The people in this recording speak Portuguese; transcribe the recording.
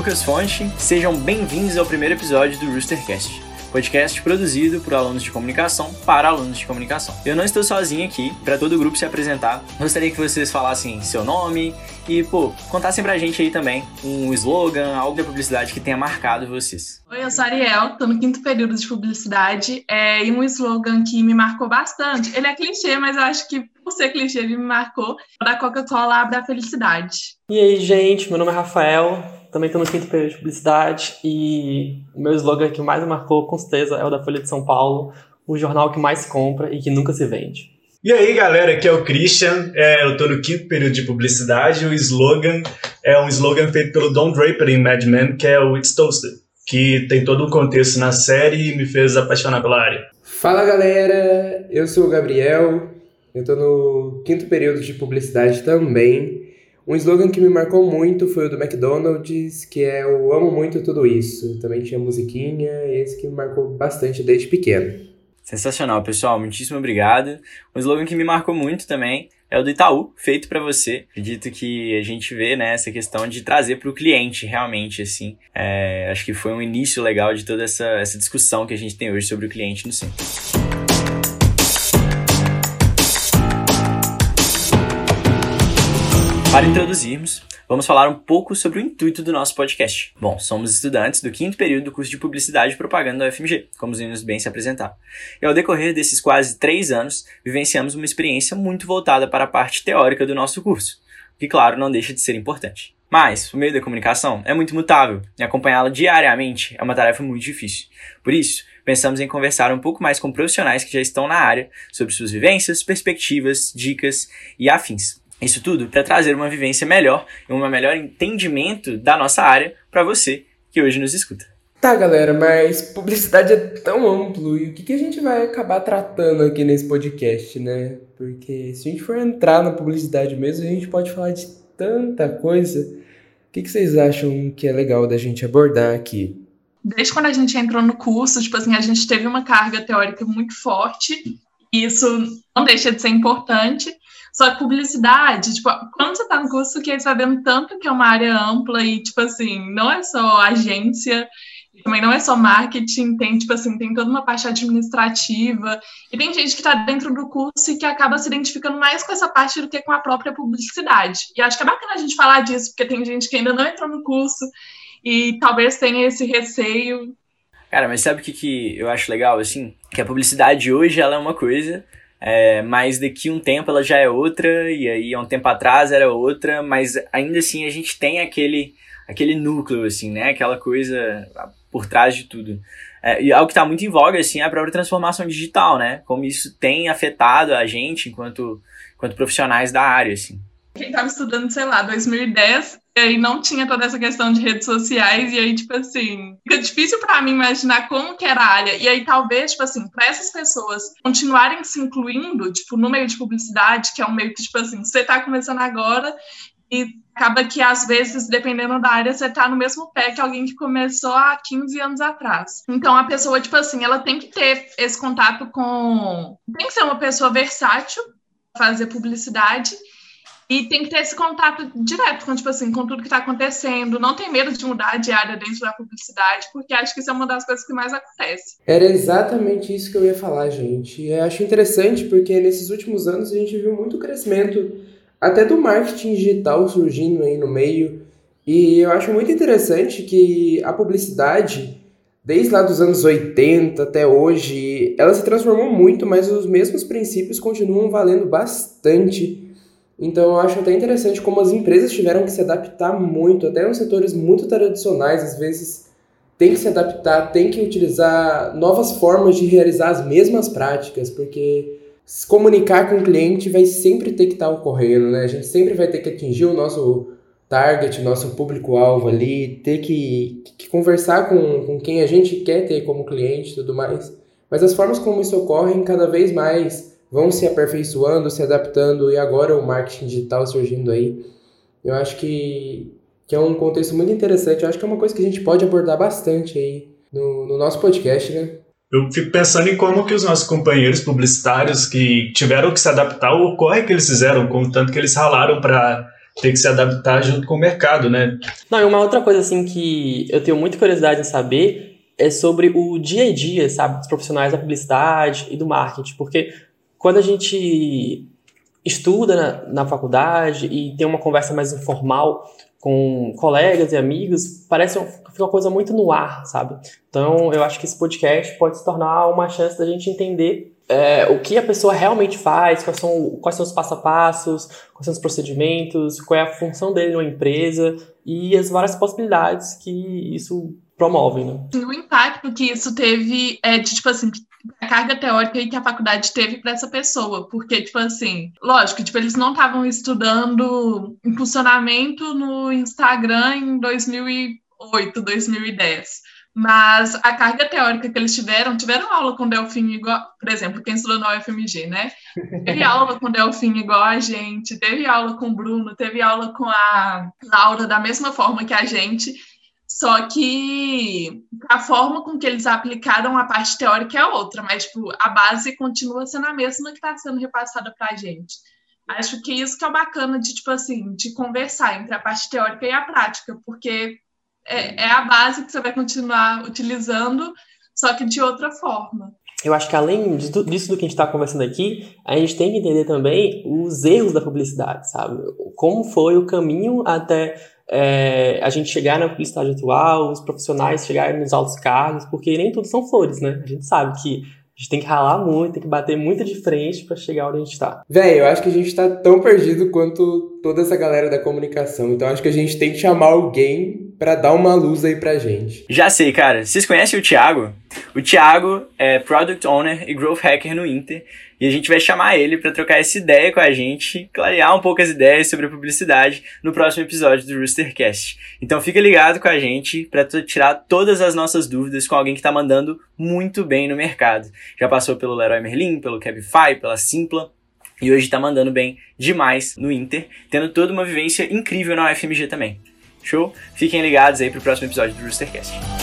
Lucas Fonte, sejam bem-vindos ao primeiro episódio do Roostercast podcast produzido por alunos de comunicação para alunos de comunicação. Eu não estou sozinho aqui, para todo o grupo se apresentar. Gostaria que vocês falassem seu nome e, pô, contassem pra gente aí também um slogan, algo da publicidade que tenha marcado vocês. Oi, eu sou a Ariel, tô no quinto período de publicidade, é, e um slogan que me marcou bastante, ele é clichê, mas eu acho que por ser clichê ele me marcou, da Coca-Cola abre a felicidade. E aí, gente, meu nome é Rafael, também estou no quinto período de publicidade e o meu slogan que mais me marcou, com certeza, é o da Folha de São Paulo, o jornal que mais compra e que nunca se vende. E aí, galera, aqui é o Christian, é, eu estou no quinto período de publicidade, o slogan é um slogan feito pelo Don Draper em Mad Men, que é o It's Toasted, que tem todo um contexto na série e me fez apaixonar pela área. Fala, galera, eu sou o Gabriel, eu estou no quinto período de publicidade também, um slogan que me marcou muito foi o do McDonald's, que é Eu amo muito tudo isso. Também tinha musiquinha, e esse que me marcou bastante desde pequeno. Sensacional, pessoal. Muitíssimo obrigado. Um slogan que me marcou muito também é o do Itaú, feito para você. Acredito que a gente vê né, essa questão de trazer para o cliente realmente, assim. É, acho que foi um início legal de toda essa, essa discussão que a gente tem hoje sobre o cliente no centro. Para introduzirmos, vamos falar um pouco sobre o intuito do nosso podcast. Bom, somos estudantes do quinto período do curso de Publicidade e Propaganda da UFMG, como os meninos bem se apresentaram. E ao decorrer desses quase três anos, vivenciamos uma experiência muito voltada para a parte teórica do nosso curso, que, claro, não deixa de ser importante. Mas, o meio da comunicação é muito mutável e acompanhá-la diariamente é uma tarefa muito difícil. Por isso, pensamos em conversar um pouco mais com profissionais que já estão na área sobre suas vivências, perspectivas, dicas e afins. Isso tudo para trazer uma vivência melhor e um melhor entendimento da nossa área para você que hoje nos escuta. Tá, galera, mas publicidade é tão amplo e o que, que a gente vai acabar tratando aqui nesse podcast, né? Porque se a gente for entrar na publicidade mesmo, a gente pode falar de tanta coisa. O que, que vocês acham que é legal da gente abordar aqui? Desde quando a gente entrou no curso, tipo assim, a gente teve uma carga teórica muito forte, e isso não deixa de ser importante, só que publicidade, tipo, quando você tá no curso, quer sabendo tanto que é uma área ampla e, tipo assim, não é só agência, também não é só marketing, tem, tipo assim, tem toda uma parte administrativa, e tem gente que está dentro do curso e que acaba se identificando mais com essa parte do que com a própria publicidade. E acho que é bacana a gente falar disso, porque tem gente que ainda não entrou no curso e talvez tenha esse receio. Cara, mas sabe o que, que eu acho legal, assim? Que a publicidade hoje, ela é uma coisa, é, mas daqui um tempo ela já é outra, e aí há um tempo atrás era outra, mas ainda assim a gente tem aquele, aquele núcleo, assim, né? Aquela coisa por trás de tudo. É, e algo que está muito em voga, assim, é a própria transformação digital, né? Como isso tem afetado a gente enquanto, enquanto profissionais da área, assim. Quem estava estudando, sei lá, 2010, e aí não tinha toda essa questão de redes sociais, e aí, tipo assim, fica difícil para mim imaginar como que era a área. E aí, talvez, tipo assim, para essas pessoas continuarem se incluindo, tipo, no meio de publicidade, que é um meio que, tipo assim, você está começando agora e acaba que, às vezes, dependendo da área, você está no mesmo pé que alguém que começou há 15 anos atrás. Então, a pessoa, tipo assim, ela tem que ter esse contato com. Tem que ser uma pessoa versátil, fazer publicidade e tem que ter esse contato direto com, tipo assim, com tudo que está acontecendo. Não tem medo de mudar de área dentro da publicidade, porque acho que isso é uma das coisas que mais acontece. Era exatamente isso que eu ia falar, gente. Eu acho interessante porque nesses últimos anos a gente viu muito crescimento até do marketing digital surgindo aí no meio. E eu acho muito interessante que a publicidade, desde lá dos anos 80 até hoje, ela se transformou muito, mas os mesmos princípios continuam valendo bastante então eu acho até interessante como as empresas tiveram que se adaptar muito, até nos setores muito tradicionais, às vezes tem que se adaptar, tem que utilizar novas formas de realizar as mesmas práticas, porque se comunicar com o cliente vai sempre ter que estar ocorrendo, né? A gente sempre vai ter que atingir o nosso target, nosso público-alvo ali, ter que, que conversar com, com quem a gente quer ter como cliente e tudo mais. Mas as formas como isso ocorre cada vez mais vão se aperfeiçoando, se adaptando e agora o marketing digital surgindo aí. Eu acho que, que é um contexto muito interessante. Eu acho que é uma coisa que a gente pode abordar bastante aí no, no nosso podcast, né? Eu fico pensando em como que os nossos companheiros publicitários que tiveram que se adaptar, o corre que eles fizeram, com o tanto que eles ralaram para ter que se adaptar junto com o mercado, né? Não, e uma outra coisa assim que eu tenho muita curiosidade em saber é sobre o dia a dia, sabe, dos profissionais da publicidade e do marketing, porque quando a gente estuda na, na faculdade e tem uma conversa mais informal com colegas e amigos, parece fica uma coisa muito no ar, sabe? Então, eu acho que esse podcast pode se tornar uma chance da gente entender é, o que a pessoa realmente faz, quais são, quais são os passo a passos, quais são os procedimentos, qual é a função dele numa empresa e as várias possibilidades que isso promove, né? Impacto que isso teve é de, tipo assim, a carga teórica que a faculdade teve para essa pessoa, porque, tipo assim, lógico, tipo, eles não estavam estudando impulsionamento no Instagram em 2008, 2010, mas a carga teórica que eles tiveram, tiveram aula com Delfim igual, por exemplo, quem estudou na UFMG, né? Teve aula com Delfim igual a gente, teve aula com Bruno, teve aula com a Laura da mesma forma que a gente, só que a forma com que eles aplicaram a parte teórica é outra, mas tipo, a base continua sendo a mesma que está sendo repassada para a gente. Acho que isso que é bacana de, tipo assim, de conversar entre a parte teórica e a prática, porque é, é a base que você vai continuar utilizando, só que de outra forma. Eu acho que além disso, disso do que a gente está conversando aqui, a gente tem que entender também os erros da publicidade, sabe? Como foi o caminho até é, a gente chegar na publicidade atual, os profissionais chegarem nos altos cargos, porque nem tudo são flores, né? A gente sabe que a gente tem que ralar muito, tem que bater muito de frente para chegar onde a gente tá. Véi, eu acho que a gente tá tão perdido quanto toda essa galera da comunicação. Então acho que a gente tem que chamar alguém para dar uma luz aí pra gente. Já sei, cara. Vocês conhecem o Thiago? O Thiago é Product Owner e Growth Hacker no Inter. E a gente vai chamar ele para trocar essa ideia com a gente, clarear um pouco as ideias sobre a publicidade no próximo episódio do Roostercast. Então fica ligado com a gente para tirar todas as nossas dúvidas com alguém que tá mandando muito bem no mercado. Já passou pelo Leroy Merlin, pelo Cabify, pela Simpla. E hoje tá mandando bem demais no Inter, tendo toda uma vivência incrível na UFMG também. Show? Fiquem ligados aí pro próximo episódio do Roostercast.